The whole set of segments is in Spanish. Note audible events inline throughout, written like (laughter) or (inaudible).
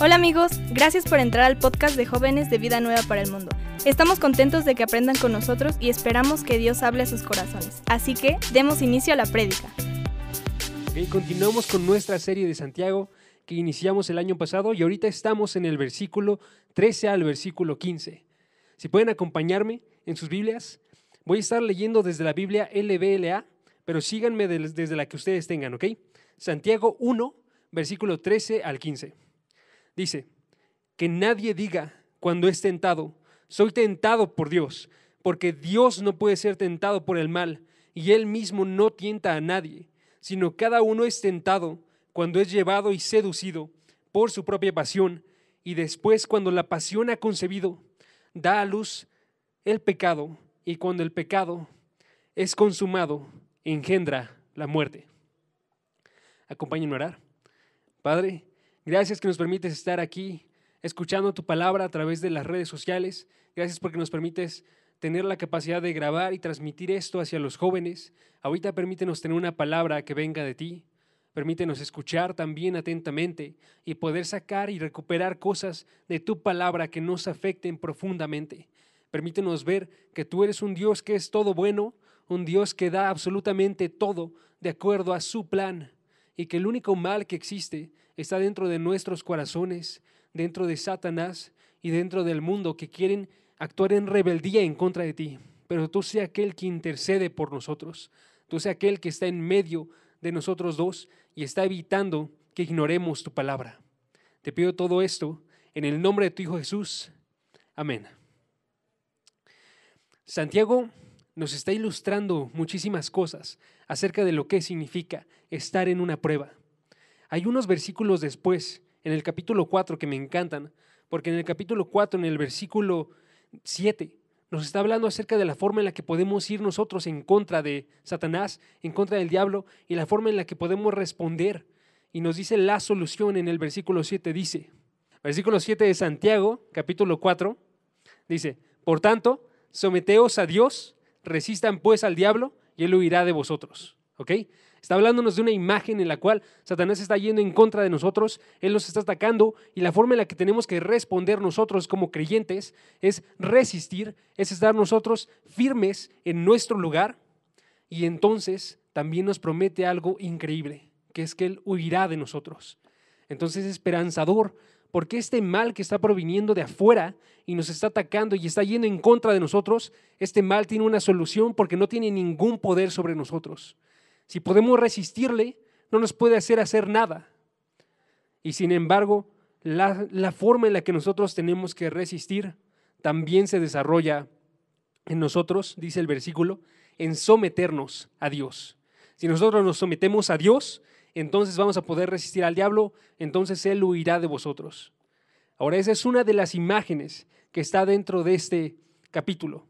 Hola amigos, gracias por entrar al podcast de jóvenes de Vida Nueva para el Mundo. Estamos contentos de que aprendan con nosotros y esperamos que Dios hable a sus corazones. Así que demos inicio a la prédica. Continuamos con nuestra serie de Santiago que iniciamos el año pasado y ahorita estamos en el versículo 13 al versículo 15. Si pueden acompañarme en sus Biblias, voy a estar leyendo desde la Biblia LBLA, pero síganme desde la que ustedes tengan, ¿ok? Santiago 1, versículo 13 al 15. Dice, que nadie diga cuando es tentado, soy tentado por Dios, porque Dios no puede ser tentado por el mal, y Él mismo no tienta a nadie, sino cada uno es tentado cuando es llevado y seducido por su propia pasión, y después cuando la pasión ha concebido, da a luz el pecado, y cuando el pecado es consumado, engendra la muerte. Acompáñenme a orar. Padre, Gracias que nos permites estar aquí escuchando tu palabra a través de las redes sociales. Gracias porque nos permites tener la capacidad de grabar y transmitir esto hacia los jóvenes. Ahorita permítenos tener una palabra que venga de ti. Permítenos escuchar también atentamente y poder sacar y recuperar cosas de tu palabra que nos afecten profundamente. Permítenos ver que tú eres un Dios que es todo bueno, un Dios que da absolutamente todo de acuerdo a su plan y que el único mal que existe está dentro de nuestros corazones, dentro de Satanás y dentro del mundo que quieren actuar en rebeldía en contra de ti. Pero tú sea aquel que intercede por nosotros, tú sea aquel que está en medio de nosotros dos y está evitando que ignoremos tu palabra. Te pido todo esto en el nombre de tu Hijo Jesús. Amén. Santiago nos está ilustrando muchísimas cosas acerca de lo que significa estar en una prueba. Hay unos versículos después, en el capítulo 4, que me encantan, porque en el capítulo 4, en el versículo 7, nos está hablando acerca de la forma en la que podemos ir nosotros en contra de Satanás, en contra del diablo, y la forma en la que podemos responder. Y nos dice la solución en el versículo 7, dice, versículo 7 de Santiago, capítulo 4, dice, por tanto, someteos a Dios, resistan pues al diablo, y él huirá de vosotros. ¿Ok? Está hablándonos de una imagen en la cual Satanás está yendo en contra de nosotros, Él nos está atacando y la forma en la que tenemos que responder nosotros como creyentes es resistir, es estar nosotros firmes en nuestro lugar y entonces también nos promete algo increíble, que es que Él huirá de nosotros. Entonces es esperanzador porque este mal que está proviniendo de afuera y nos está atacando y está yendo en contra de nosotros, este mal tiene una solución porque no tiene ningún poder sobre nosotros. Si podemos resistirle, no nos puede hacer hacer nada. Y sin embargo, la, la, forma en la que nosotros tenemos que resistir también se desarrolla en nosotros, dice el versículo, en someternos a Dios. Si nosotros nos sometemos a Dios, entonces vamos a poder resistir al diablo, entonces Él huirá de vosotros. Ahora, esa es una de las imágenes que está dentro de este capítulo.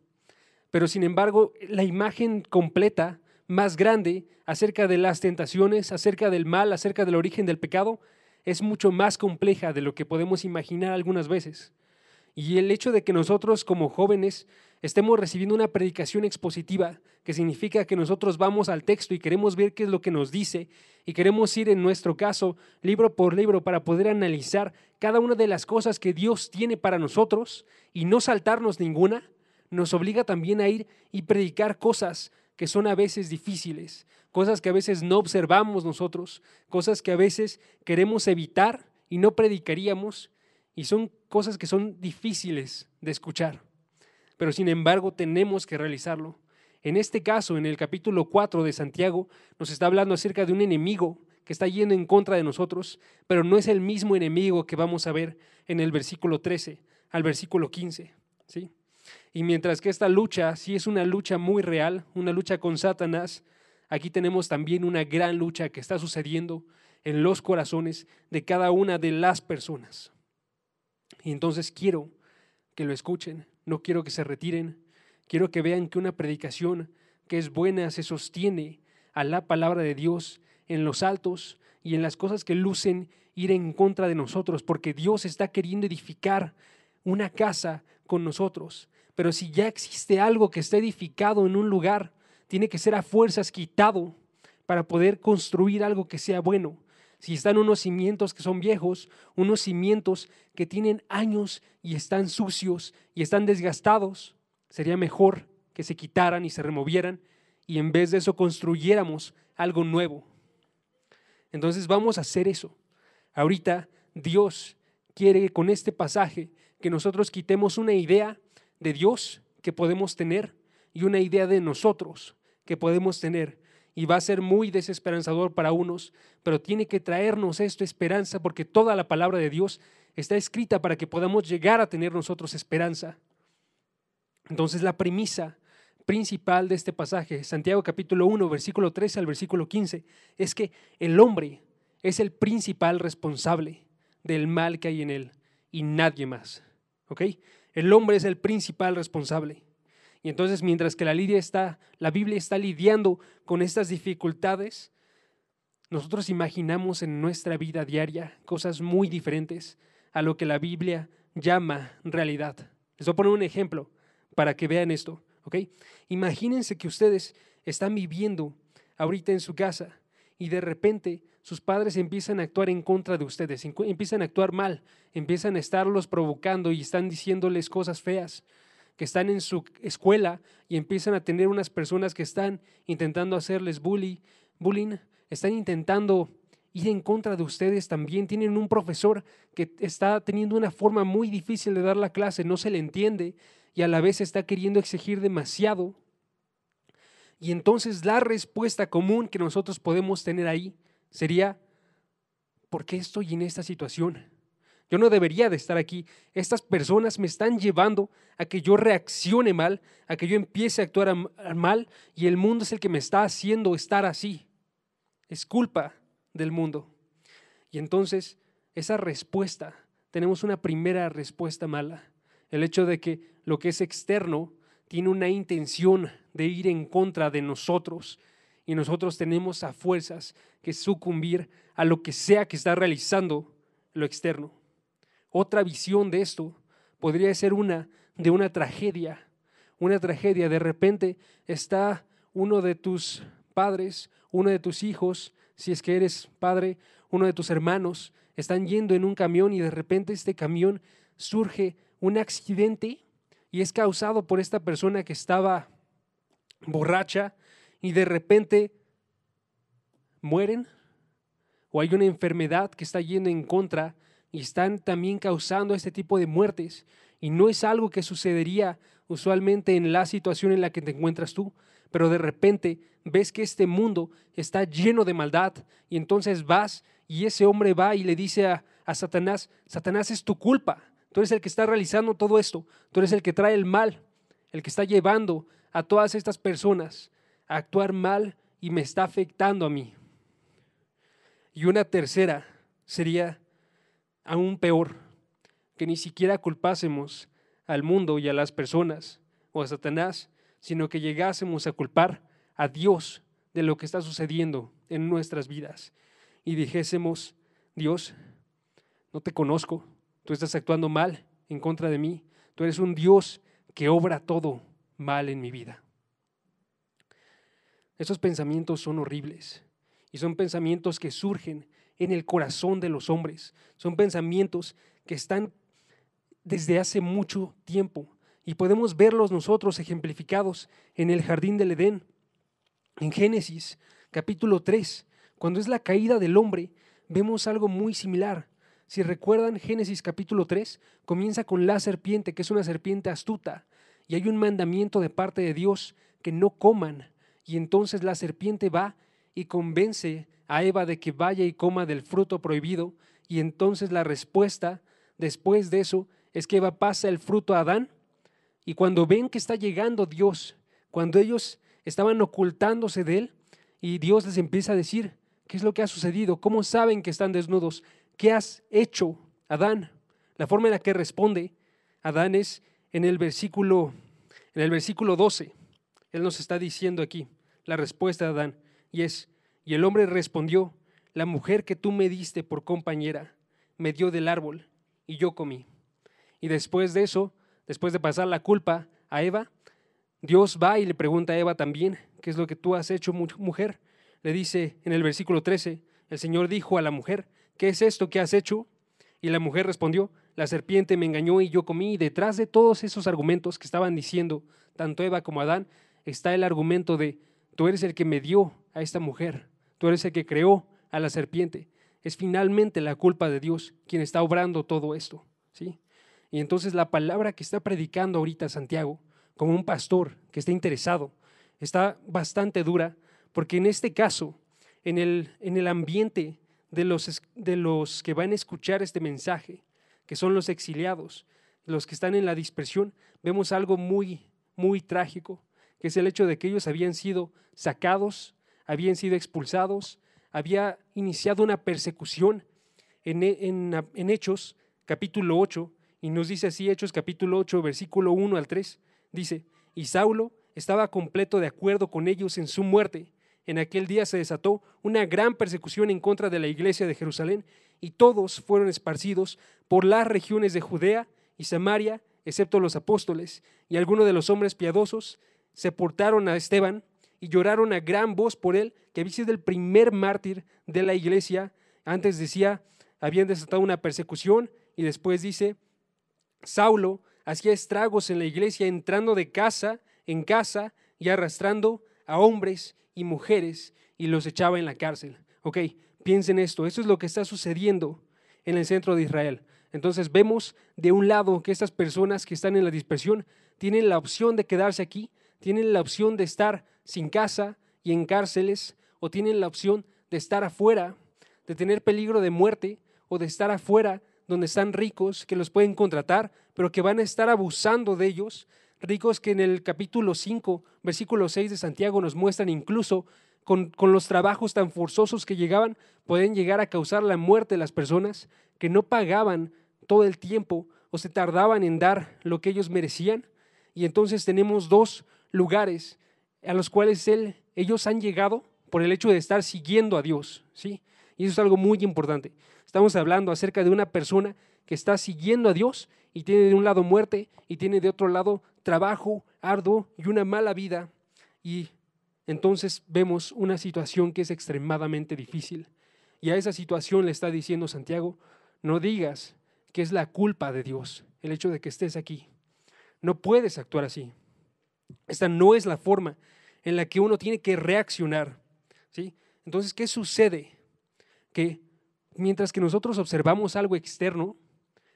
Pero sin embargo, la imagen completa más grande acerca de las tentaciones, acerca del mal, acerca del origen del pecado, es mucho más compleja de lo que podemos imaginar algunas veces. Y el hecho de que nosotros como jóvenes estemos recibiendo una predicación expositiva, que significa que nosotros vamos al texto y queremos ver qué es lo que nos dice, y queremos ir en nuestro caso libro por libro para poder analizar cada una de las cosas que Dios tiene para nosotros y no saltarnos ninguna, nos obliga también a ir y predicar cosas que son a veces difíciles, cosas que a veces no observamos nosotros, cosas que a veces queremos evitar y no predicaríamos, y son cosas que son difíciles de escuchar. Pero sin embargo tenemos que realizarlo. En este caso, en el capítulo 4 de Santiago, nos está hablando acerca de un enemigo que está yendo en contra de nosotros, pero no es el mismo enemigo que vamos a ver en el versículo 13 al versículo 15. ¿sí? Y mientras que esta lucha sí es una lucha muy real, una lucha con Satanás, aquí tenemos también una gran lucha que está sucediendo en los corazones de cada una de las personas. Y entonces quiero que lo escuchen, no quiero que se retiren, quiero que vean que una predicación que es buena se sostiene a la palabra de Dios en los altos y en las cosas que lucen ir en contra de nosotros, porque Dios está queriendo edificar una casa con nosotros. Pero si ya existe algo que está edificado en un lugar, tiene que ser a fuerzas quitado para poder construir algo que sea bueno. Si están unos cimientos que son viejos, unos cimientos que tienen años y están sucios y están desgastados, sería mejor que se quitaran y se removieran y en vez de eso construyéramos algo nuevo. Entonces vamos a hacer eso. Ahorita Dios quiere con este pasaje que nosotros quitemos una idea de Dios que podemos tener y una idea de nosotros que podemos tener. Y va a ser muy desesperanzador para unos, pero tiene que traernos esto esperanza porque toda la palabra de Dios está escrita para que podamos llegar a tener nosotros esperanza. Entonces la premisa principal de este pasaje, Santiago capítulo 1, versículo 13 al versículo 15, es que el hombre es el principal responsable del mal que hay en él y nadie más. ¿Ok? El hombre es el principal responsable. Y entonces, mientras que la, Lidia está, la Biblia está lidiando con estas dificultades, nosotros imaginamos en nuestra vida diaria cosas muy diferentes a lo que la Biblia llama realidad. Les voy a poner un ejemplo para que vean esto. ¿ok? Imagínense que ustedes están viviendo ahorita en su casa y de repente sus padres empiezan a actuar en contra de ustedes, empiezan a actuar mal, empiezan a estarlos provocando y están diciéndoles cosas feas, están en su escuela y empiezan a tener unas personas que están intentando hacerles bully, bullying, están intentando ir en contra de ustedes también. Tienen un profesor que está teniendo una forma muy difícil de dar la clase, no se le entiende y a la vez está queriendo exigir demasiado. Y entonces la respuesta común que nosotros podemos tener ahí sería, ¿por qué estoy en esta situación? Yo no debería de estar aquí. Estas personas me están llevando a que yo reaccione mal, a que yo empiece a actuar mal y el mundo es el que me está haciendo estar así. Es culpa del mundo. Y entonces esa respuesta, tenemos una primera respuesta mala. El hecho de que lo que es externo tiene una intención de ir en contra de nosotros y nosotros tenemos a fuerzas que sucumbir a lo que sea que está realizando lo externo. Otra visión de esto podría ser una de una tragedia, una tragedia. De repente está uno de tus padres, uno de tus hijos, si es que eres padre, uno de tus hermanos, están yendo en un camión y de repente este camión surge un accidente y es causado por esta persona que estaba borracha y de repente mueren o hay una enfermedad que está yendo en contra y están también causando este tipo de muertes. Y no es algo que sucedería usualmente en la situación en la que te encuentras tú, pero de repente ves que este mundo está lleno de maldad y entonces vas y ese hombre va y le dice a, a Satanás, Satanás es tu culpa, tú eres el que está realizando todo esto, tú eres el que trae el mal, el que está llevando a todas estas personas a actuar mal y me está afectando a mí. Y una tercera sería aún peor, que ni siquiera culpásemos al mundo y a las personas o a Satanás, sino que llegásemos a culpar a Dios de lo que está sucediendo en nuestras vidas y dijésemos, Dios, no te conozco, tú estás actuando mal en contra de mí, tú eres un Dios que obra todo mal en mi vida. Esos pensamientos son horribles y son pensamientos que surgen en el corazón de los hombres. Son pensamientos que están desde hace mucho tiempo y podemos verlos nosotros ejemplificados en el jardín del Edén. En Génesis capítulo 3, cuando es la caída del hombre, vemos algo muy similar. Si recuerdan, Génesis capítulo 3 comienza con la serpiente, que es una serpiente astuta, y hay un mandamiento de parte de Dios que no coman. Y entonces la serpiente va y convence a Eva de que vaya y coma del fruto prohibido. Y entonces la respuesta después de eso es que Eva pasa el fruto a Adán. Y cuando ven que está llegando Dios, cuando ellos estaban ocultándose de él, y Dios les empieza a decir, ¿qué es lo que ha sucedido? ¿Cómo saben que están desnudos? ¿Qué has hecho, Adán? La forma en la que responde Adán es en el versículo, en el versículo 12. Él nos está diciendo aquí la respuesta de Adán, y es, y el hombre respondió, la mujer que tú me diste por compañera me dio del árbol y yo comí. Y después de eso, después de pasar la culpa a Eva, Dios va y le pregunta a Eva también, ¿qué es lo que tú has hecho, mujer? Le dice en el versículo 13, El Señor dijo a la mujer, ¿qué es esto que has hecho? Y la mujer respondió, la serpiente me engañó y yo comí. Y detrás de todos esos argumentos que estaban diciendo tanto Eva como Adán, está el argumento de, tú eres el que me dio a esta mujer, tú eres el que creó a la serpiente. Es finalmente la culpa de Dios quien está obrando todo esto. ¿sí? Y entonces la palabra que está predicando ahorita Santiago, como un pastor que está interesado, está bastante dura, porque en este caso, en el, en el ambiente de los, de los que van a escuchar este mensaje, que son los exiliados, los que están en la dispersión, vemos algo muy, muy trágico, que es el hecho de que ellos habían sido sacados, habían sido expulsados, había iniciado una persecución en, en, en Hechos capítulo 8, y nos dice así Hechos capítulo 8, versículo 1 al 3, dice, y Saulo estaba completo de acuerdo con ellos en su muerte. En aquel día se desató una gran persecución en contra de la iglesia de Jerusalén y todos fueron esparcidos por las regiones de Judea y Samaria, excepto los apóstoles y algunos de los hombres piadosos, se portaron a Esteban y lloraron a gran voz por él, que había sido el primer mártir de la iglesia. Antes decía, habían desatado una persecución y después dice, Saulo hacía estragos en la iglesia entrando de casa en casa y arrastrando a hombres y mujeres y los echaba en la cárcel. Ok, piensen esto, esto es lo que está sucediendo en el centro de Israel. Entonces vemos de un lado que estas personas que están en la dispersión tienen la opción de quedarse aquí, tienen la opción de estar sin casa y en cárceles, o tienen la opción de estar afuera, de tener peligro de muerte, o de estar afuera donde están ricos que los pueden contratar, pero que van a estar abusando de ellos, ricos que en el capítulo 5, versículo 6 de Santiago nos muestran incluso con, con, los trabajos tan forzosos que llegaban, pueden llegar a causar la muerte de las personas que no pagaban todo el tiempo o se tardaban en dar lo que ellos merecían. Y entonces tenemos dos lugares a los cuales él, ellos han llegado por el hecho de estar siguiendo a Dios. ¿sí? Y eso es algo muy importante. Estamos hablando acerca de una persona que está siguiendo a Dios y tiene de un lado muerte y tiene de otro lado trabajo arduo y una mala vida. Y entonces vemos una situación que es extremadamente difícil. Y a esa situación le está diciendo Santiago, no digas que es la culpa de Dios el hecho de que estés aquí. No puedes actuar así. Esta no es la forma en la que uno tiene que reaccionar. ¿sí? Entonces, ¿qué sucede? Que mientras que nosotros observamos algo externo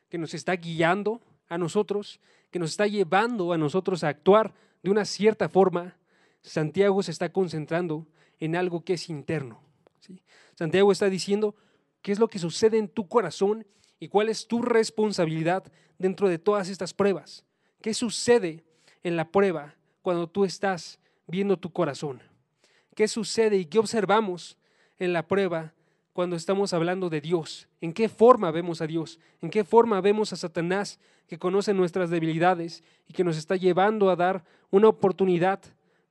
que nos está guiando a nosotros, que nos está llevando a nosotros a actuar de una cierta forma, Santiago se está concentrando en algo que es interno. ¿sí? Santiago está diciendo qué es lo que sucede en tu corazón y cuál es tu responsabilidad dentro de todas estas pruebas. ¿Qué sucede en la prueba cuando tú estás viendo tu corazón? ¿Qué sucede y qué observamos en la prueba cuando estamos hablando de Dios? ¿En qué forma vemos a Dios? ¿En qué forma vemos a Satanás que conoce nuestras debilidades y que nos está llevando a dar una oportunidad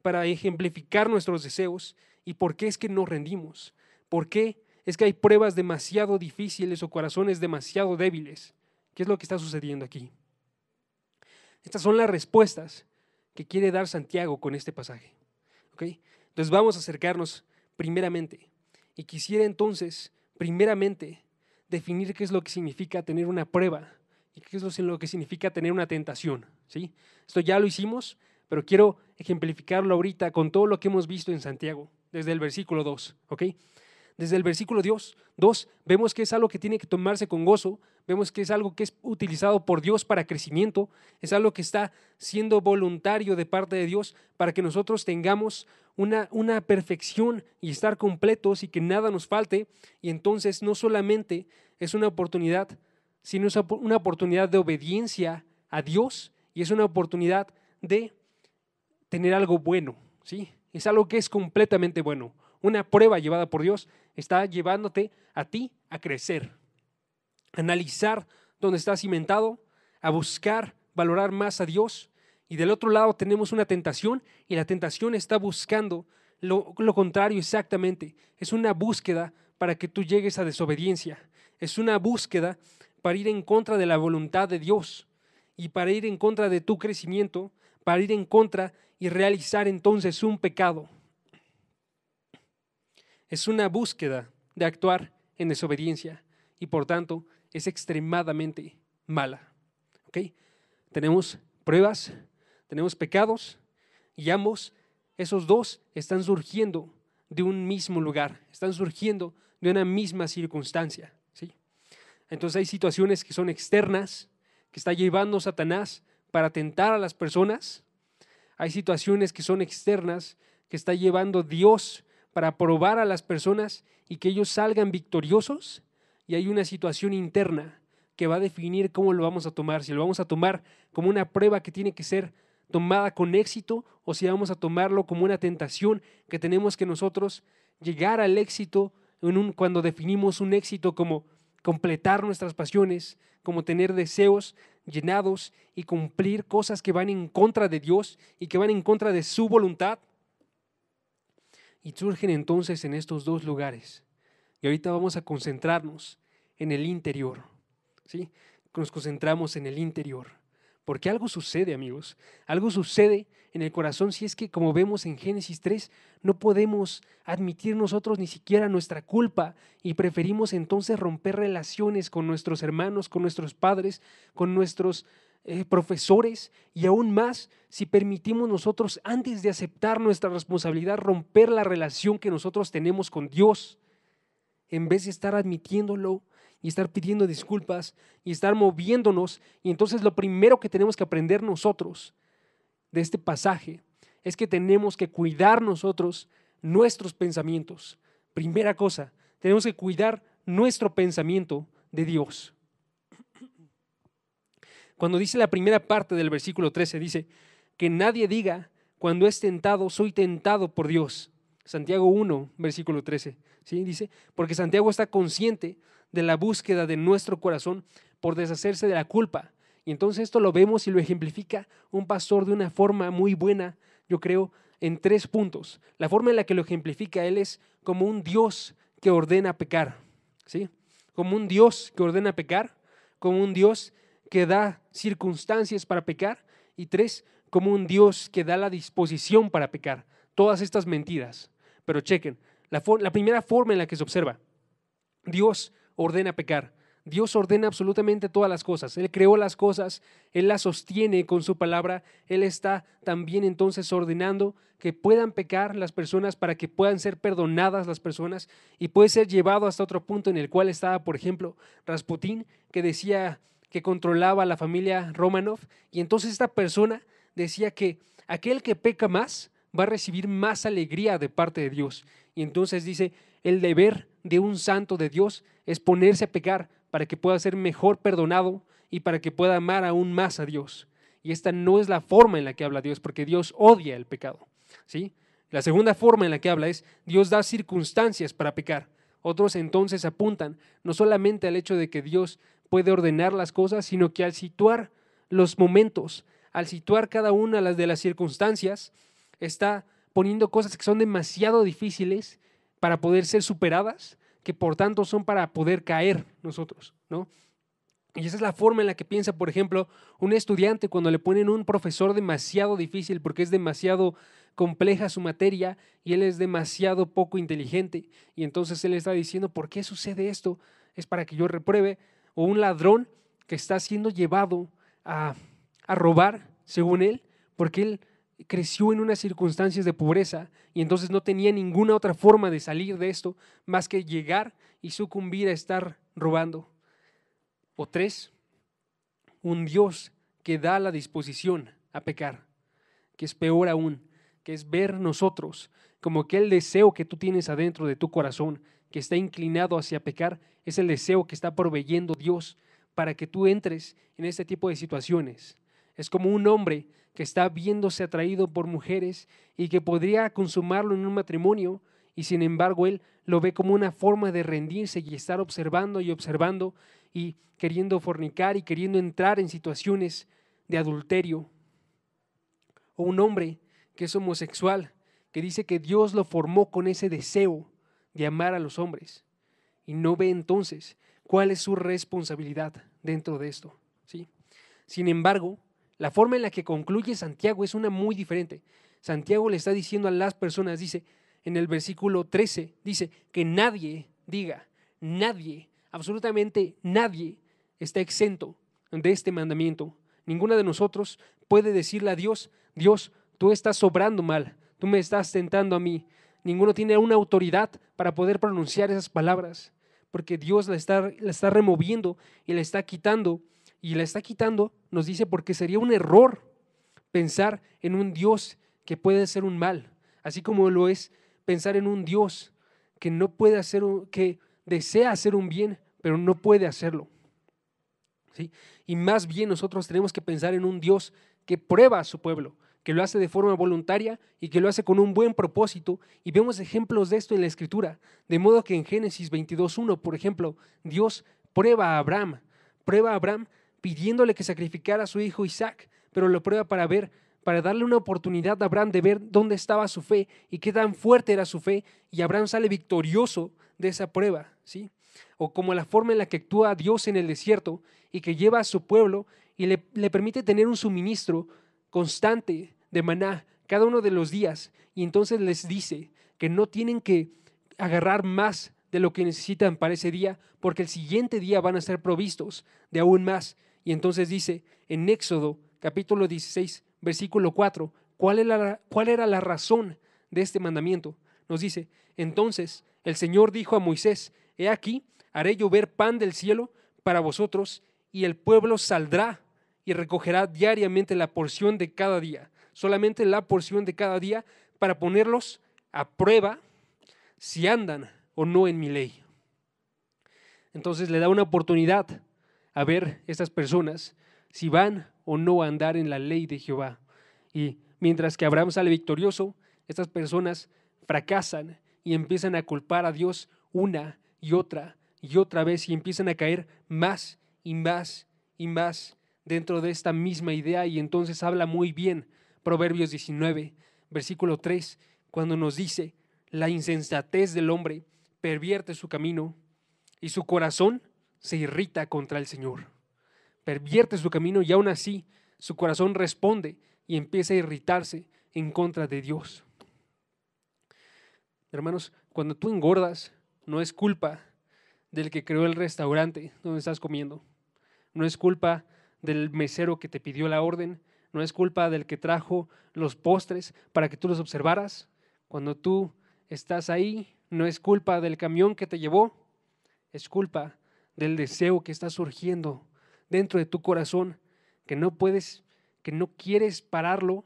para ejemplificar nuestros deseos? ¿Y por qué es que nos rendimos? ¿Por qué es que hay pruebas demasiado difíciles o corazones demasiado débiles. ¿Qué es lo que está sucediendo aquí? Estas son las respuestas que quiere dar Santiago con este pasaje. Entonces vamos a acercarnos primeramente. Y quisiera entonces, primeramente, definir qué es lo que significa tener una prueba y qué es lo que significa tener una tentación. ¿sí? Esto ya lo hicimos, pero quiero ejemplificarlo ahorita con todo lo que hemos visto en Santiago, desde el versículo 2. ¿ok? Desde el versículo 2, 2 vemos que es algo que tiene que tomarse con gozo, vemos que es algo que es utilizado por Dios para crecimiento, es algo que está siendo voluntario de parte de Dios para que nosotros tengamos una, una perfección y estar completos y que nada nos falte. Y entonces no solamente es una oportunidad, sino es una oportunidad de obediencia a Dios y es una oportunidad de tener algo bueno, ¿sí? Es algo que es completamente bueno una prueba llevada por Dios está llevándote a ti a crecer, a analizar dónde estás cimentado, a buscar valorar más a Dios. Y del otro lado tenemos una tentación y la tentación está buscando lo, lo contrario exactamente. Es una búsqueda para que tú llegues a desobediencia. Es una búsqueda para ir en contra de la voluntad de Dios y para ir en contra de tu crecimiento, para ir en contra y realizar entonces un pecado es una búsqueda de actuar en desobediencia y por tanto es extremadamente mala. ¿Ok? Tenemos pruebas, tenemos pecados y ambos, esos dos, están surgiendo de un mismo lugar, están surgiendo de una misma circunstancia. ¿sí? Entonces hay situaciones que son externas, que está llevando Satanás para tentar a las personas. Hay situaciones que son externas, que está llevando Dios para probar a las personas y que ellos salgan victoriosos. Y hay una situación interna que va a definir cómo lo vamos a tomar, si lo vamos a tomar como una prueba que tiene que ser tomada con éxito o si vamos a tomarlo como una tentación que tenemos que nosotros llegar al éxito cuando definimos un éxito como completar nuestras pasiones, como tener deseos llenados y cumplir cosas que van en contra de Dios y que van en contra de su voluntad. Y surgen entonces en estos dos lugares. Y ahorita vamos a concentrarnos en el interior. ¿sí? Nos concentramos en el interior. Porque algo sucede, amigos. Algo sucede en el corazón si es que, como vemos en Génesis 3, no podemos admitir nosotros ni siquiera nuestra culpa y preferimos entonces romper relaciones con nuestros hermanos, con nuestros padres, con nuestros eh, profesores y aún más si permitimos nosotros, antes de aceptar nuestra responsabilidad, romper la relación que nosotros tenemos con Dios, en vez de estar admitiéndolo y estar pidiendo disculpas y estar moviéndonos. Y entonces lo primero que tenemos que aprender nosotros de este pasaje es que tenemos que cuidar nosotros nuestros pensamientos. Primera cosa, tenemos que cuidar nuestro pensamiento de Dios. Cuando dice la primera parte del versículo 13, dice, que nadie diga, cuando es tentado, soy tentado por Dios. Santiago 1, versículo 13, ¿sí? Dice, porque Santiago está consciente de la búsqueda de nuestro corazón por deshacerse de la culpa. Y entonces esto lo vemos y lo ejemplifica un pastor de una forma muy buena, yo creo, en tres puntos. La forma en la que lo ejemplifica él es como un Dios que ordena pecar, ¿sí? Como un Dios que ordena pecar, como un Dios que da circunstancias para pecar y tres, como un Dios que da la disposición para pecar. Todas estas mentiras. Pero chequen, la, primera forma en la que se observa, Dios ordena pecar. Dios ordena absolutamente todas las cosas. Él creó las cosas, Él las sostiene con su palabra. Él está también entonces ordenando que puedan pecar las personas para que puedan ser perdonadas las personas y puede ser llevado hasta otro punto en el cual estaba, por ejemplo, Rasputín, que decía que controlaba a la familia Romanov y entonces esta persona decía que aquel que peca más va a recibir más alegría de parte de Dios. Y entonces dice, el deber de un santo de Dios es ponerse a pecar para que pueda ser mejor perdonado y para que pueda amar aún más a Dios. Y esta no es la forma en la que habla Dios, porque Dios odia el pecado. ¿sí? La segunda forma en la que habla es Dios da circunstancias para pecar. Otros entonces apuntan no solamente al hecho de que Dios puede ordenar las cosas, sino que al situar los momentos, al situar cada una de las circunstancias, está poniendo cosas que son demasiado difíciles para poder ser superadas, que por tanto son para poder caer nosotros, ¿no? Y esa es la forma en la que piensa, por ejemplo, un estudiante cuando le ponen un profesor demasiado difícil porque es demasiado compleja su materia y él es demasiado poco inteligente. Y entonces él está diciendo, ¿por qué sucede esto? Es para que yo repruebe. O un ladrón que está siendo llevado a, robar, según él, porque él creció en unas circunstancias de pobreza y entonces no tenía ninguna otra forma de salir de esto más que llegar y sucumbir a estar robando. O tres, un Dios que da la disposición a pecar, que es peor aún, que es ver nosotros como aquel deseo que tú tienes adentro de tu corazón, que está inclinado hacia pecar, es el deseo que está proveyendo Dios para que tú entres en este tipo de situaciones. Es como un hombre que está viéndose atraído por mujeres y que podría consumarlo en un matrimonio y sin embargo él lo ve como una forma de rendirse y estar observando y observando y queriendo fornicar y queriendo entrar en situaciones de adulterio. O un hombre que es homosexual, que dice que Dios lo formó con ese deseo de amar a los hombres y no ve entonces cuál es su responsabilidad dentro de esto. ¿sí? Sin embargo, la forma en la que concluye Santiago es una muy diferente. Santiago le está diciendo a las personas, dice en el versículo 13, dice que nadie diga, nadie, absolutamente nadie está exento de este mandamiento. Ninguna de nosotros puede decirle a Dios, Dios, tú estás sobrando mal, tú me estás tentando a mí. Ninguno tiene una autoridad para poder pronunciar esas palabras, porque Dios la está, la está removiendo y la está quitando. Y la está quitando, nos dice, porque sería un error pensar en un Dios que puede ser un mal, así como lo es pensar en un Dios que no puede hacer, que desea hacer un bien, pero no puede hacerlo. ¿Sí? Y más bien nosotros tenemos que pensar en un Dios que prueba a su pueblo, que lo hace de forma voluntaria y que lo hace con un buen propósito. Y vemos ejemplos de esto en la Escritura. De modo que en Génesis 22.1, por ejemplo, Dios prueba a Abraham, prueba a Abraham pidiéndole que sacrificara a su hijo Isaac, pero lo prueba para ver, para darle una oportunidad a Abraham de ver dónde estaba su fe y qué tan fuerte era su fe, y Abraham sale victorioso de esa prueba, ¿sí? O como la forma en la que actúa Dios en el desierto y que lleva a su pueblo y le, le permite tener un suministro constante de maná cada uno de los días y entonces les dice que no tienen que agarrar más de lo que necesitan para ese día, porque el siguiente día van a ser provistos de aún más. Y entonces dice en Éxodo capítulo 16, versículo 4, ¿cuál era, cuál era la razón de este mandamiento? Nos dice, entonces el Señor dijo a Moisés, he aquí, haré llover pan del cielo para vosotros, y el pueblo saldrá y recogerá diariamente la porción de cada día, solamente la porción de cada día, para ponerlos a prueba si andan o no en mi ley. Entonces le da una oportunidad a ver estas personas si van o no a andar en la ley de Jehová. Y mientras que Abraham sale victorioso, estas personas fracasan y empiezan a culpar a Dios una y otra y otra vez y empiezan a caer más y más y más dentro de esta misma idea y entonces habla muy bien Proverbios 19, versículo 3, cuando nos dice, la insensatez del hombre pervierte su camino y su corazón se irrita contra el Señor. Pervierte su camino y aún así su corazón responde y empieza a irritarse en contra de Dios. Hermanos, cuando tú engordas, no es culpa del que creó el restaurante donde estás comiendo. No es culpa del mesero que te pidió la orden. No es culpa del que trajo los postres para que tú los observaras. Cuando tú estás ahí, no es culpa del camión que te llevó. Es culpa del deseo que está surgiendo dentro de tu corazón, que no puedes, que no quieres pararlo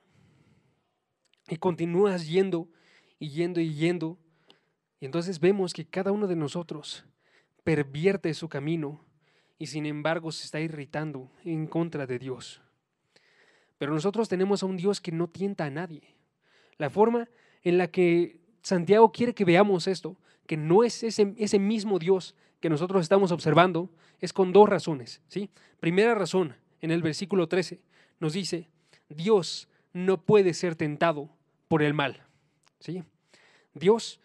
y continúas yendo y yendo y yendo. Y entonces vemos que cada uno de nosotros pervierte su camino y sin embargo se está irritando en contra de Dios. Pero nosotros tenemos a un Dios que no tienta a nadie. La forma en la que Santiago quiere que veamos esto, que no es ese, ese mismo Dios que nosotros estamos observando, es con dos razones. ¿sí? Primera razón, en el versículo 13, nos dice, Dios no puede ser tentado por el mal. ¿sí? Dios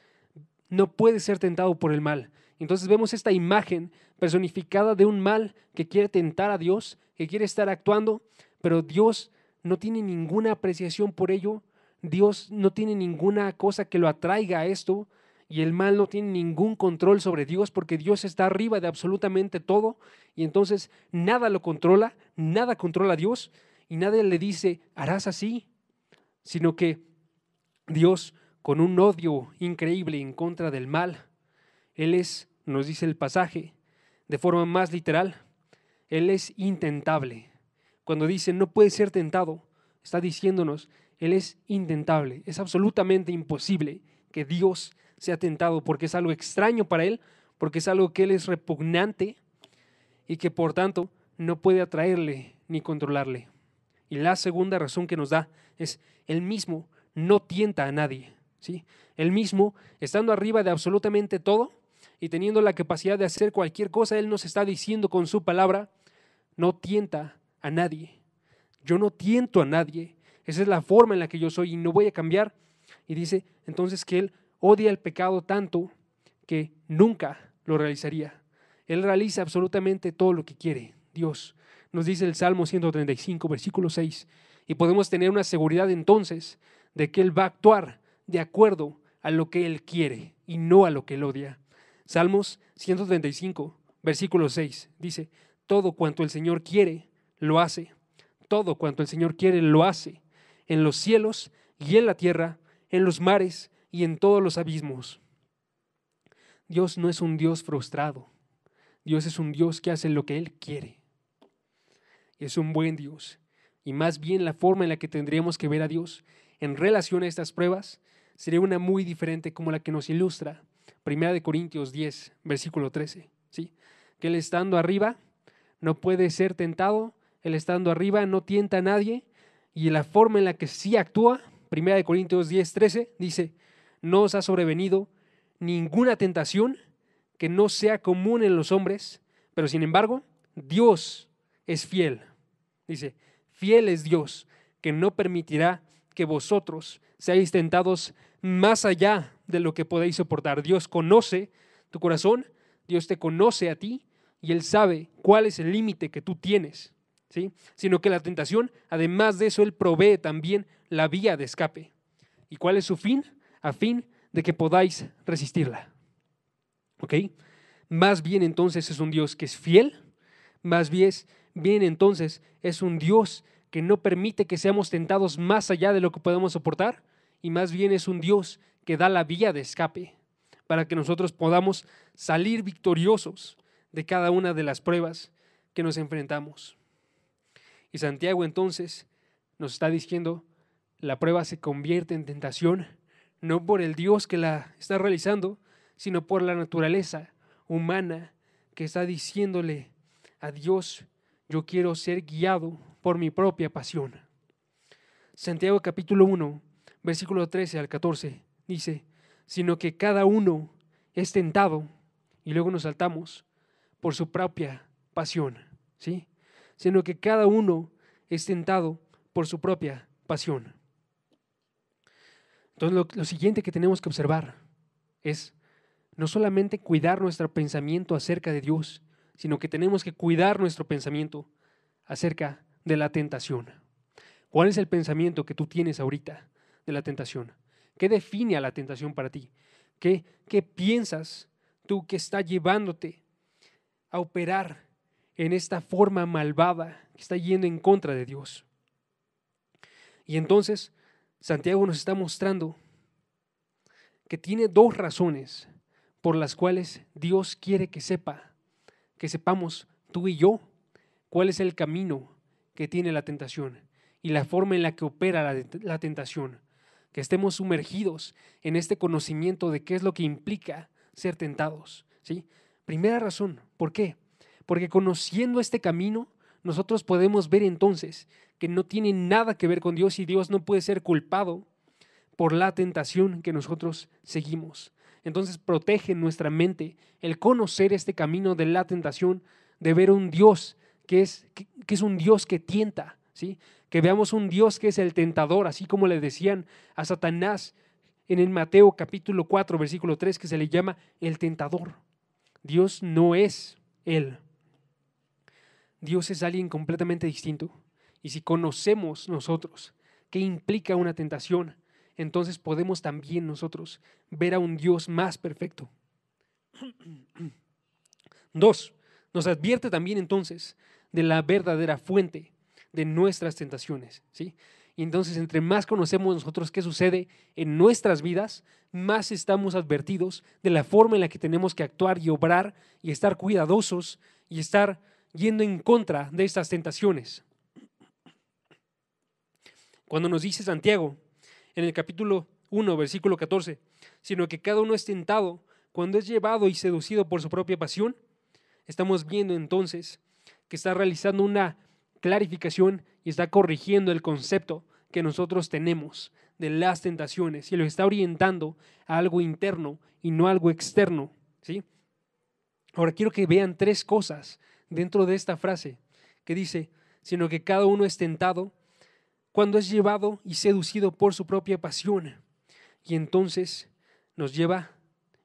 no puede ser tentado por el mal. Entonces vemos esta imagen personificada de un mal que quiere tentar a Dios, que quiere estar actuando, pero Dios no tiene ninguna apreciación por ello, Dios no tiene ninguna cosa que lo atraiga a esto, y el mal no tiene ningún control sobre Dios porque Dios está arriba de absolutamente todo y entonces nada lo controla, nada controla a Dios y nadie le dice, harás así, sino que Dios con un odio increíble en contra del mal, Él es, nos dice el pasaje, de forma más literal, Él es intentable. Cuando dice no puede ser tentado, está diciéndonos, Él es intentable, es absolutamente imposible que Dios sea tentado porque es algo extraño para Él, porque es algo que Él es repugnante y que por tanto no puede atraerle ni controlarle. Y la segunda razón que nos da es, Él mismo no tienta a nadie. ¿sí? Él mismo, estando arriba de absolutamente todo, y teniendo la capacidad de hacer cualquier cosa, Él nos está diciendo con su palabra, no tienta a nadie. Yo no tiento a nadie. Esa es la forma en la que yo soy y no voy a cambiar. Y dice entonces que Él odia el pecado tanto que nunca lo realizaría. Él realiza absolutamente todo lo que quiere. Dios nos dice el Salmo 135, versículo 6. Y podemos tener una seguridad entonces de que Él va a actuar de acuerdo a lo que Él quiere y no a lo que Él odia. Salmos 135, versículo 6, dice, todo cuanto el Señor quiere, lo hace. Todo cuanto el Señor quiere, lo hace. En los cielos y en la tierra, en los mares y en todos los abismos. Dios no es un Dios frustrado. Dios es un Dios que hace lo que Él quiere. Es un buen Dios. Y más bien la forma en la que tendríamos que ver a Dios en relación a estas pruebas sería una muy diferente como la que nos ilustra Primera de Corintios 10, versículo 13. ¿sí? Que Él estando arriba no puede ser tentado, Él estando arriba no tienta a nadie, y la forma en la que sí actúa, Primera de Corintios 10, 13, dice, no os ha sobrevenido ninguna tentación que no sea común en los hombres, pero sin embargo, Dios es fiel. Dice, fiel es Dios, que no permitirá que vosotros seáis tentados más allá de lo que podéis soportar. Dios conoce tu corazón, Dios te conoce a ti y Él sabe cuál es el límite que tú tienes. Sino que la tentación, además de eso, Él provee también la vía de escape. ¿Y cuál es su fin? A fin de que podáis resistirla. ¿Ok? Más bien entonces es un Dios que es fiel, más bien, bien entonces es un Dios que no permite que seamos tentados más allá de lo que podemos soportar, y más bien es un Dios que da la vía de escape para que nosotros podamos salir victoriosos de cada una de las pruebas que nos enfrentamos. Y Santiago entonces nos está diciendo, la prueba se convierte en tentación, no por el Dios que la está realizando, sino por la naturaleza humana que está diciéndole a Dios, yo quiero ser guiado por mi propia pasión. Santiago capítulo 1, versículo 13 al 14 dice, sino que cada uno es tentado, y luego nos saltamos, por su propia pasión, ¿sí? Sino que cada uno es tentado por su propia pasión. Entonces lo, siguiente que tenemos que observar es no solamente cuidar nuestro pensamiento acerca de Dios, sino que tenemos que cuidar nuestro pensamiento acerca de la tentación. ¿Cuál es el pensamiento que tú tienes ahorita de la tentación? ¿Qué define a la tentación para ti? ¿Qué, qué piensas tú que está llevándote a operar en esta forma malvada que está yendo en contra de Dios? Y entonces Santiago nos está mostrando que tiene dos razones por las cuales Dios quiere que sepa, que sepamos tú y yo cuál es el camino que tiene la tentación y la forma en la que opera la, tentación. Que estemos sumergidos en este conocimiento de qué es lo que implica ser tentados. ¿sí? Primera razón, ¿por qué? Porque conociendo este camino, nosotros podemos ver entonces que no tiene nada que ver con Dios y Dios no puede ser culpado por la tentación que nosotros seguimos. Entonces protege nuestra mente el conocer este camino de la tentación, de ver un Dios que es, que, es un Dios que tienta, ¿sí? que veamos un Dios que es el tentador, así como le decían a Satanás en el Mateo capítulo 4, versículo 3, que se le llama el tentador. Dios no es Él. Dios es alguien completamente distinto. Y si conocemos nosotros qué implica una tentación, entonces podemos también nosotros ver a un Dios más perfecto. (clears throat) Dos, nos advierte también entonces de la verdadera fuente de nuestras tentaciones, ¿sí? Y entonces, entre más conocemos nosotros qué sucede en nuestras vidas, más estamos advertidos de la forma en la que tenemos que actuar y obrar y estar cuidadosos y estar yendo en contra de estas tentaciones. Cuando nos dice Santiago en el capítulo 1, versículo 14, sino que cada uno es tentado cuando es llevado y seducido por su propia pasión, estamos viendo entonces que está realizando una clarificación y está corrigiendo el concepto que nosotros tenemos de las tentaciones y lo está orientando a algo interno y no algo externo. ¿sí? Ahora quiero que vean tres cosas dentro de esta frase que dice, sino que cada uno es tentado cuando es llevado y seducido por su propia pasión. Y entonces nos lleva,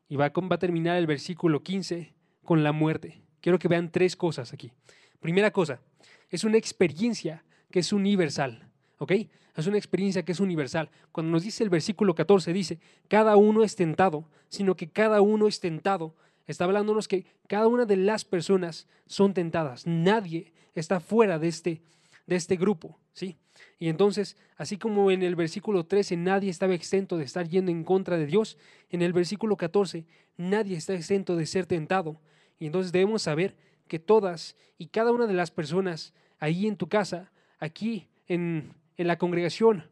y va a terminar el versículo 15 con la muerte. Quiero que vean tres cosas aquí. Primera cosa, es una experiencia que es universal. ¿Ok? Es una experiencia que es universal. Cuando nos dice el versículo 14, dice, cada uno es tentado, sino que cada uno es tentado. Está hablándonos que cada una de las personas son tentadas. Nadie está fuera de este, de este grupo, ¿sí? Y entonces, así como en el versículo 13 nadie estaba exento de estar yendo en contra de Dios, en el versículo 14 nadie está exento de ser tentado. Y entonces debemos saber que todas y cada una de las personas ahí en tu casa, aquí en, en la congregación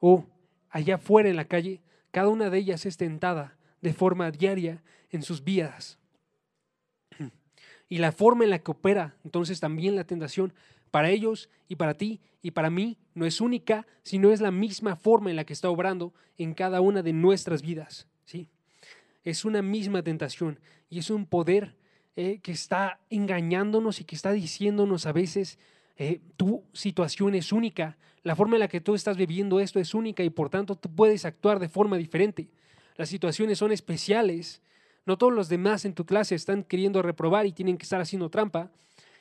o allá afuera en la calle, cada una de ellas es tentada de forma diaria en sus vidas. Y la forma en la que opera entonces también la tentación para ellos y para ti y para mí no es única, sino es la misma forma en la que está obrando en cada una de nuestras vidas. ¿sí? Es una misma tentación y es un poder eh, que está engañándonos y que está diciéndonos a veces, eh, tu situación es única, la forma en la que tú estás viviendo esto es única y por tanto tú puedes actuar de forma diferente. Las situaciones son especiales. No todos los demás en tu clase están queriendo reprobar y tienen que estar haciendo trampa.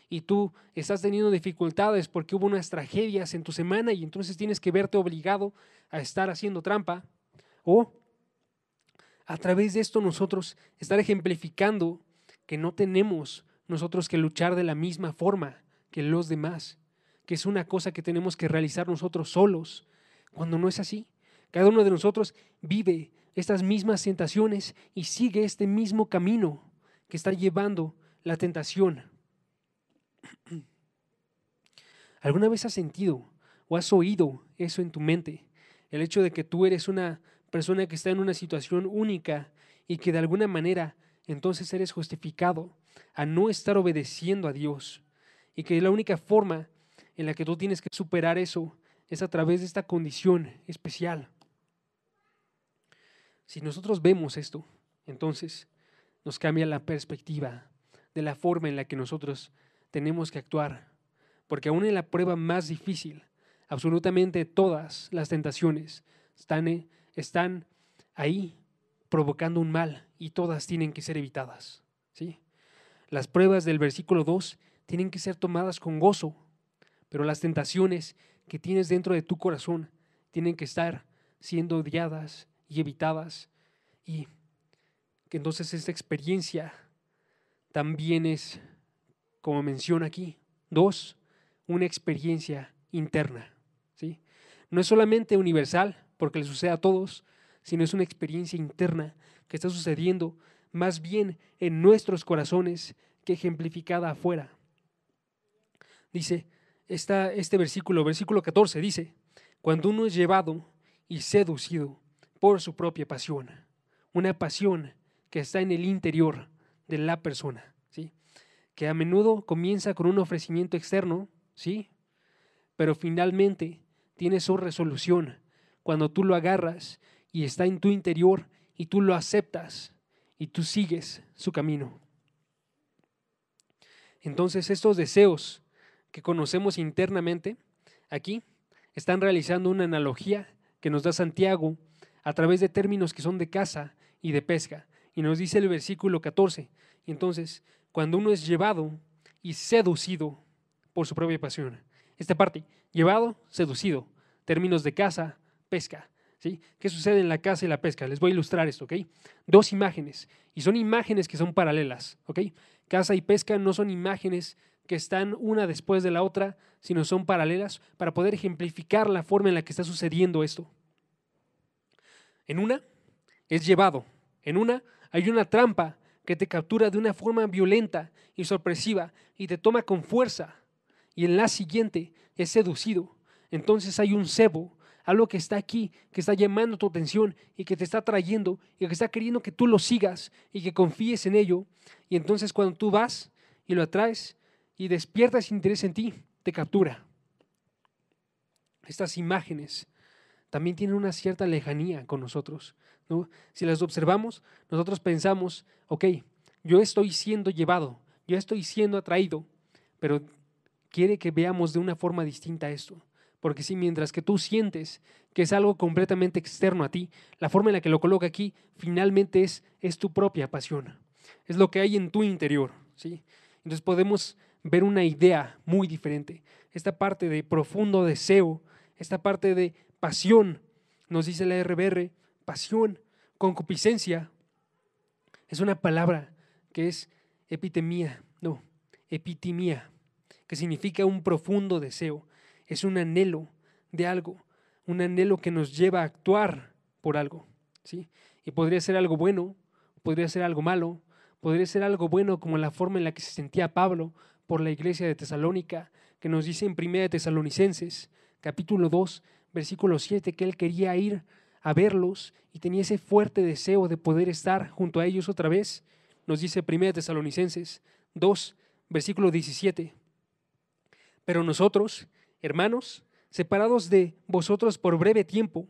Y tú estás teniendo dificultades porque hubo unas tragedias en tu semana y entonces tienes que verte obligado a estar haciendo trampa. O a través de esto nosotros estar ejemplificando que no tenemos nosotros que luchar de la misma forma que los demás, que es una cosa que tenemos que realizar nosotros solos, cuando no es así. Cada uno de nosotros vive estas mismas tentaciones y sigue este mismo camino que está llevando la tentación. (clears throat) ¿Alguna vez has sentido o has oído eso en tu mente? El hecho de que tú eres una persona que está en una situación única y que de alguna manera entonces eres justificado a no estar obedeciendo a Dios y que la única forma en la que tú tienes que superar eso es a través de esta condición especial. Si nosotros vemos esto, entonces nos cambia la perspectiva de la forma en la que nosotros tenemos que actuar. Porque aún en la prueba más difícil, absolutamente todas las tentaciones están, eh, ahí provocando un mal y todas tienen que ser evitadas. ¿sí? Las pruebas del versículo 2 tienen que ser tomadas con gozo, pero las tentaciones que tienes dentro de tu corazón tienen que estar siendo odiadas y evitadas. Y que entonces esta experiencia también es, como menciona aquí, dos, una experiencia interna. ¿sí? No es solamente universal, porque le sucede a todos, sino es una experiencia interna que está sucediendo más bien en nuestros corazones que ejemplificada afuera. Dice, este versículo, versículo 14, dice, cuando uno es llevado y seducido por su propia pasión. Una pasión que está en el interior de la persona, ¿sí? Que a menudo comienza con un ofrecimiento externo, ¿sí? Pero finalmente tiene su resolución cuando tú lo agarras y está en tu interior y tú lo aceptas y tú sigues su camino. Entonces estos deseos que conocemos internamente aquí están realizando una analogía que nos da Santiago a través de términos que son de caza y de pesca. Y nos dice el versículo 14. Y entonces, cuando uno es llevado y seducido por su propia pasión. Esta parte, llevado, seducido, términos de caza, pesca. ¿sí? ¿Qué sucede en la caza y la pesca? Les voy a ilustrar esto, ¿ok? Dos imágenes, y son imágenes que son paralelas, ¿ok? Caza y pesca no son imágenes que están una después de la otra, sino son paralelas para poder ejemplificar la forma en la que está sucediendo esto. En una es llevado. En una hay una trampa que te captura de una forma violenta y sorpresiva y te toma con fuerza. Y en la siguiente es seducido. Entonces hay un cebo, algo que está aquí, que está llamando tu atención y que te está trayendo y que está queriendo que tú lo sigas y que confíes en ello. Y entonces cuando tú vas y lo atraes y despiertas interés en ti, te captura. Estas imágenes también tienen una cierta lejanía con nosotros. ¿no? Si las observamos, nosotros pensamos, ok, yo estoy siendo llevado, yo estoy siendo atraído, pero quiere que veamos de una forma distinta esto. Porque si mientras que tú sientes que es algo completamente externo a ti, la forma en la que lo coloca aquí finalmente es, es tu propia pasión. Es lo que hay en tu interior. ¿sí? Entonces podemos ver una idea muy diferente. Esta parte de profundo deseo, esta parte de pasión, nos dice la RBR, pasión, concupiscencia, es una palabra que es epitemía, no, epitimía, que significa un profundo deseo, es un anhelo de algo, un anhelo que nos lleva a actuar por algo, ¿sí? Y podría ser algo bueno, podría ser algo malo, podría ser algo bueno como la forma en la que se sentía Pablo por la iglesia de Tesalónica, que nos dice en 1 de Tesalonicenses, capítulo 2, versículo 7, que él quería ir a verlos y tenía ese fuerte deseo de poder estar junto a ellos otra vez. Nos dice 1 Tesalonicenses 2, versículo 17. Pero nosotros, hermanos, separados de vosotros por breve tiempo,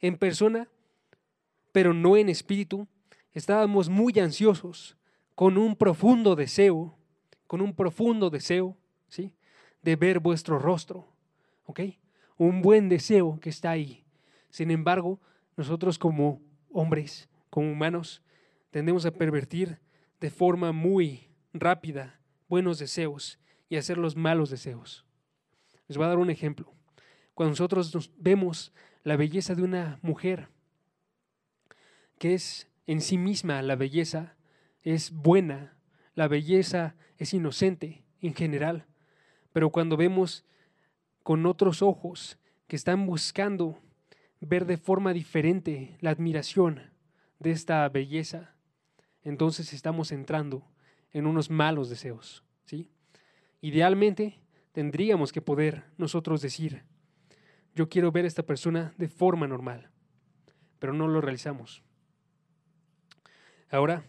en persona, pero no en espíritu, estábamos muy ansiosos, con un profundo deseo, con un profundo deseo, ¿sí? De ver vuestro rostro, ¿ok? Un buen deseo que está ahí. Sin embargo, nosotros como hombres, como humanos, tendemos a pervertir de forma muy rápida buenos deseos y hacer los malos deseos. Les voy a dar un ejemplo. Cuando nosotros vemos la belleza de una mujer, que es en sí misma la belleza, es buena, la belleza es inocente en general, pero cuando vemos con otros ojos que están buscando ver de forma diferente la admiración de esta belleza, entonces estamos entrando en unos malos deseos. ¿sí? Idealmente tendríamos que poder nosotros decir, yo quiero ver a esta persona de forma normal, pero no lo realizamos. Ahora,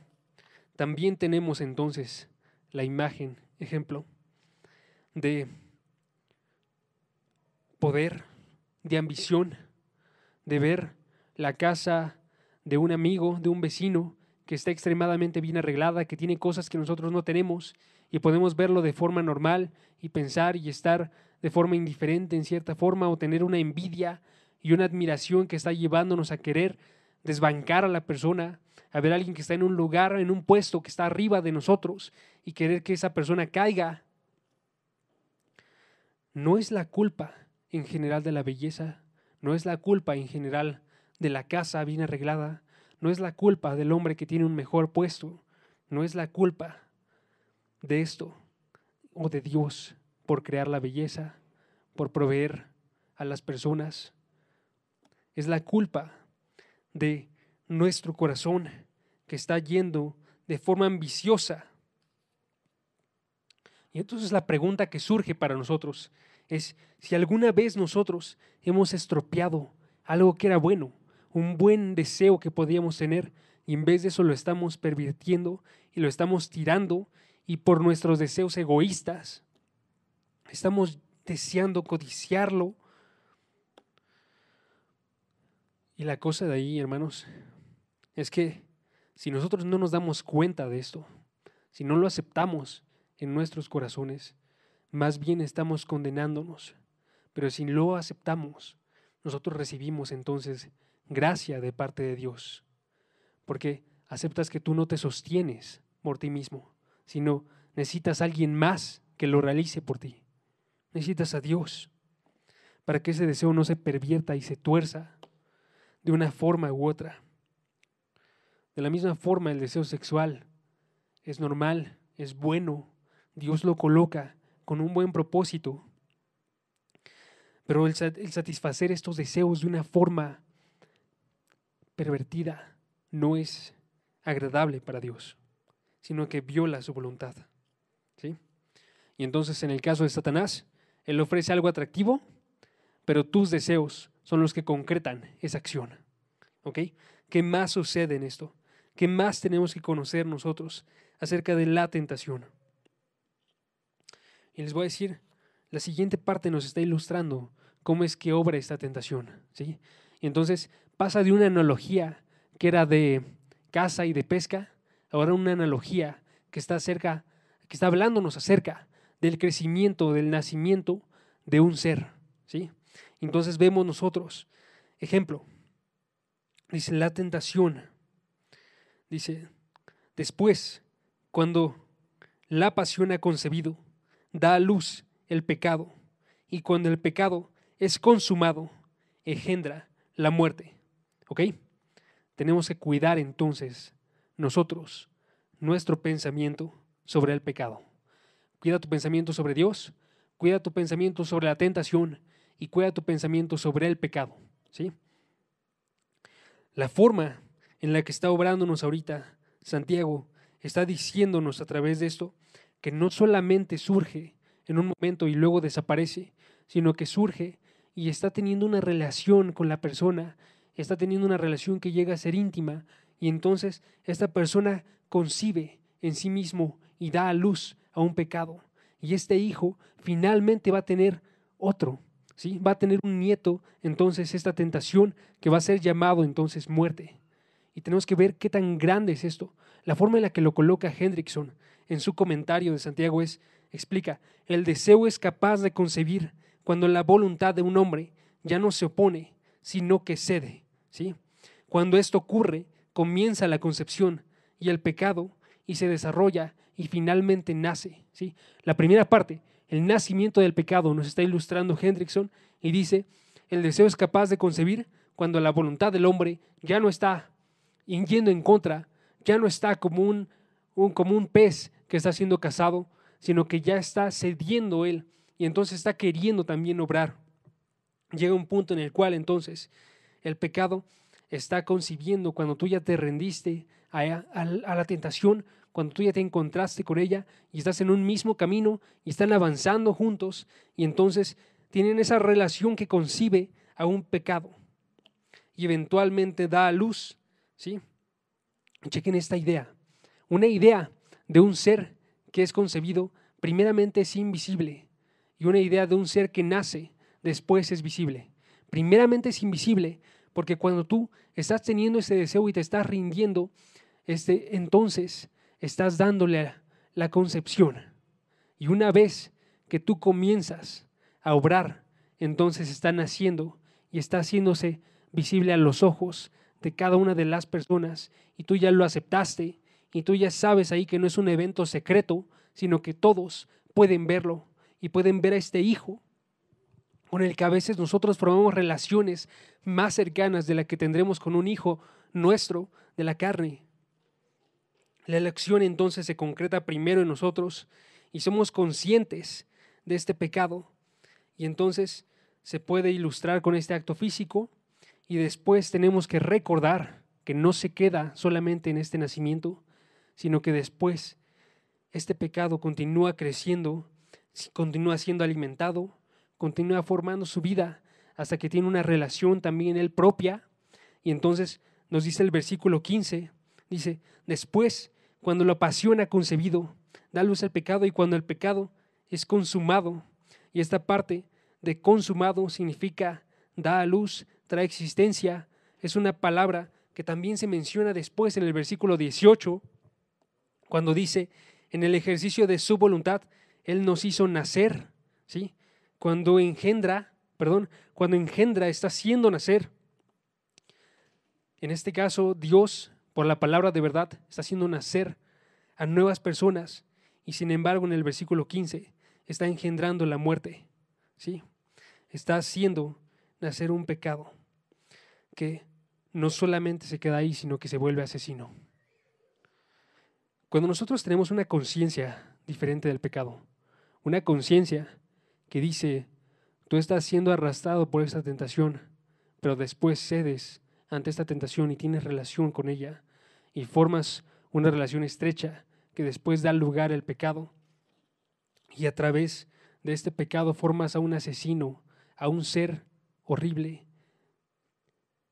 también tenemos entonces la imagen, ejemplo, de poder, de ambición, de ver la casa de un amigo, de un vecino que está extremadamente bien arreglada, que tiene cosas que nosotros no tenemos y podemos verlo de forma normal y pensar y estar de forma indiferente en cierta forma o tener una envidia y una admiración que está llevándonos a querer desbancar a la persona, a ver a alguien que está en un lugar, en un puesto que está arriba de nosotros y querer que esa persona caiga. No es la culpa en general de la belleza, no es la culpa en general de la casa bien arreglada, no es la culpa del hombre que tiene un mejor puesto, no es la culpa de esto o de Dios por crear la belleza, por proveer a las personas. Es la culpa de nuestro corazón que está yendo de forma ambiciosa. Y entonces la pregunta que surge para nosotros es si alguna vez nosotros hemos estropeado algo que era bueno, un buen deseo que podíamos tener, y en vez de eso lo estamos pervirtiendo y lo estamos tirando, y por nuestros deseos egoístas estamos deseando codiciarlo. Y la cosa de ahí, hermanos, es que si nosotros no nos damos cuenta de esto, si no lo aceptamos en nuestros corazones, más bien estamos condenándonos. Pero si lo aceptamos, nosotros recibimos entonces gracia de parte de Dios. Porque aceptas que tú no te sostienes por ti mismo, sino necesitas a alguien más que lo realice por ti. Necesitas a Dios para que ese deseo no se pervierta y se tuerza de una forma u otra. De la misma forma, el deseo sexual es normal, es bueno, Dios lo coloca con un buen propósito. Pero el, satisfacer estos deseos de una forma pervertida no es agradable para Dios, sino que viola su voluntad. ¿sí? Y entonces en el caso de Satanás, él ofrece algo atractivo, pero tus deseos son los que concretan esa acción. ¿Ok? ¿Qué más sucede en esto? ¿Qué más tenemos que conocer nosotros acerca de la tentación? Y les voy a decir, la siguiente parte nos está ilustrando cómo es que obra esta tentación. ¿sí? Y entonces pasa de una analogía que era de caza y de pesca, ahora una analogía que está acerca, que está hablándonos acerca del crecimiento, del nacimiento de un ser. ¿sí? Entonces vemos nosotros, ejemplo, dice la tentación Dice, después, cuando la pasión ha concebido, da a luz el pecado, y cuando el pecado es consumado, engendra la muerte. ¿Ok? Tenemos que cuidar entonces nosotros nuestro pensamiento sobre el pecado. Cuida tu pensamiento sobre Dios, cuida tu pensamiento sobre la tentación y cuida tu pensamiento sobre el pecado. ¿sí? La forma en la que está obrándonos ahorita Santiago está diciéndonos a través de esto que no solamente surge en un momento y luego desaparece, sino que surge y está teniendo una relación con la persona, está teniendo una relación que llega a ser íntima y entonces esta persona concibe en sí mismo y da a luz a un pecado. Y este hijo finalmente va a tener otro, ¿sí? Va a tener un nieto, entonces esta tentación que va a ser llamado entonces muerte. Y tenemos que ver qué tan grande es esto. La forma en la que lo coloca Hendrickson en su comentario de Santiago es, explica, el deseo es capaz de concebir cuando la voluntad de un hombre ya no se opone, sino que cede. ¿sí? Cuando esto ocurre, comienza la concepción y el pecado y se desarrolla y finalmente nace. ¿sí? La primera parte, el nacimiento del pecado, nos está ilustrando Hendrickson y dice, el deseo es capaz de concebir cuando la voluntad del hombre ya no está yendo en contra, ya no está como un, un, como un pez que está siendo cazado, sino que ya está cediendo él y entonces está queriendo también obrar. Llega un punto en el cual entonces el pecado está concibiendo cuando tú ya te rendiste a, a la tentación, cuando tú ya te encontraste con ella y estás en un mismo camino y están avanzando juntos y entonces tienen esa relación que concibe a un pecado y eventualmente da a luz, ¿sí? Chequen esta idea. Una idea de un ser que es concebido primeramente es invisible y una idea de un ser que nace después es visible. Primeramente es invisible porque cuando tú estás teniendo ese deseo y te estás rindiendo, este, entonces estás dándole la concepción. Y una vez que tú comienzas a obrar, entonces está naciendo y está haciéndose visible a los ojos de cada una de las personas y tú ya lo aceptaste y tú ya sabes ahí que no es un evento secreto, sino que todos pueden verlo y pueden ver a este hijo con el que a veces nosotros formamos relaciones más cercanas de la que tendremos con un hijo nuestro de la carne. La elección entonces se concreta primero en nosotros y somos conscientes de este pecado y entonces se puede ilustrar con este acto físico y después tenemos que recordar que no se queda solamente en este nacimiento, sino que después este pecado continúa creciendo, continúa siendo alimentado, continúa formando su vida hasta que tiene una relación también él propia. Y entonces nos dice el versículo 15, dice, después, cuando la pasión ha concebido, da luz al pecado y cuando el pecado es consumado, y esta parte de consumado significa da a luz, trae existencia, es una palabra que también se menciona después en el versículo 18, cuando dice, en el ejercicio de su voluntad, Él nos hizo nacer, ¿sí? Cuando engendra, perdón, cuando engendra está haciendo nacer. En este caso, Dios, por la palabra de verdad, está haciendo nacer a nuevas personas y sin embargo en el versículo 15 está engendrando la muerte, ¿sí? Está haciendo nacer un pecado que no solamente se queda ahí, sino que se vuelve asesino. Cuando nosotros tenemos una conciencia diferente del pecado, una conciencia que dice, tú estás siendo arrastrado por esta tentación, pero después cedes ante esta tentación y tienes relación con ella y formas una relación estrecha que después da lugar al pecado. Y a través de este pecado formas a un asesino, a un ser horrible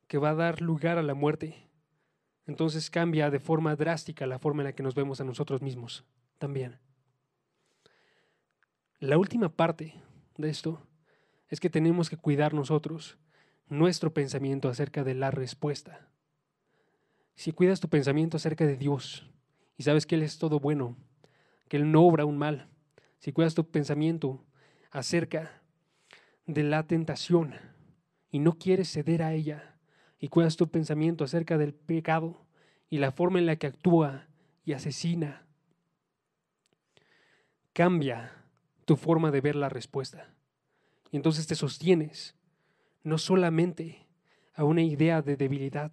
que va a dar lugar a la muerte, entonces cambia de forma drástica la forma en la que nos vemos a nosotros mismos también. La última parte de esto es que tenemos que cuidar nosotros nuestro pensamiento acerca de la respuesta. Si cuidas tu pensamiento acerca de Dios y sabes que Él es todo bueno, que Él no obra un mal, si cuidas tu pensamiento acerca de la tentación y no quieres ceder a ella, y cuidas tu pensamiento acerca del pecado y la forma en la que actúa y asesina, cambia tu forma de ver la respuesta. Y entonces te sostienes no solamente a una idea de debilidad,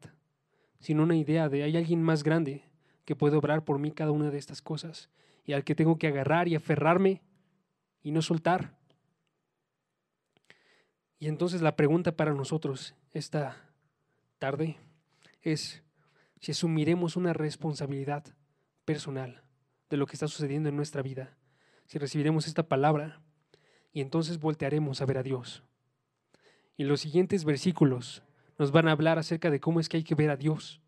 sino una idea de hay alguien más grande, que puede obrar por mí cada una de estas cosas y al que tengo que agarrar y aferrarme y no soltar. Y entonces la pregunta para nosotros esta tarde es si asumiremos una responsabilidad personal de lo que está sucediendo en nuestra vida, si recibiremos esta palabra y entonces voltearemos a ver a Dios. Y los siguientes versículos nos van a hablar acerca de cómo es que hay que ver a Dios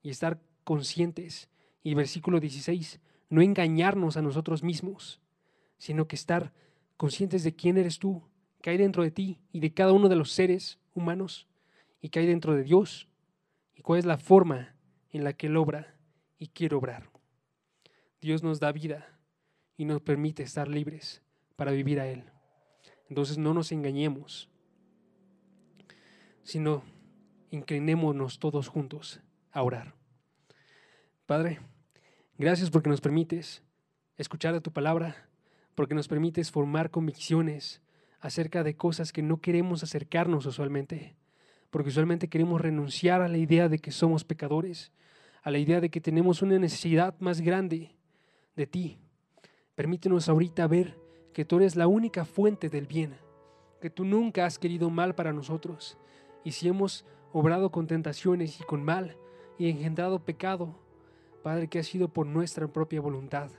y estar conscientes. Y versículo 16, no engañarnos a nosotros mismos, sino que estar conscientes de quién eres tú, que hay dentro de ti y de cada uno de los seres humanos y que hay dentro de Dios y cuál es la forma en la que Él obra y quiere obrar. Dios nos da vida y nos permite estar libres para vivir a Él. Entonces no nos engañemos, sino inclinémonos todos juntos a orar. Padre, gracias porque nos permites escuchar de tu palabra, porque nos permites formar convicciones acerca de cosas que no queremos acercarnos usualmente, porque usualmente queremos renunciar a la idea de que somos pecadores, a la idea de que tenemos una necesidad más grande de ti. Permítenos ahorita ver que tú eres la única fuente del bien, que tú nunca has querido mal para nosotros. Y si hemos obrado con tentaciones y con mal y engendrado pecado, Padre, que ha sido por nuestra propia voluntad.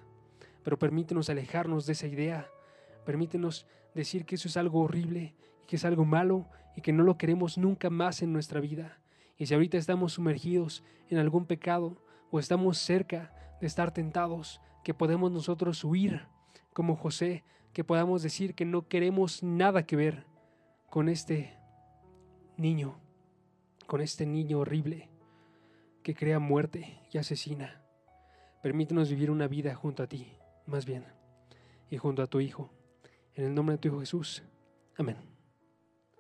Pero permítenos alejarnos de esa idea. Permítenos decir que eso es algo horrible y que es algo malo y que no lo queremos nunca más en nuestra vida. Y si ahorita estamos sumergidos en algún pecado o estamos cerca de estar tentados, que podemos nosotros huir como José que podamos decir que no queremos nada que ver con este niño, con este niño horrible que crea muerte y asesina. Permítenos vivir una vida junto a ti, más bien, y junto a tu Hijo. En el nombre de tu Hijo Jesús. Amén.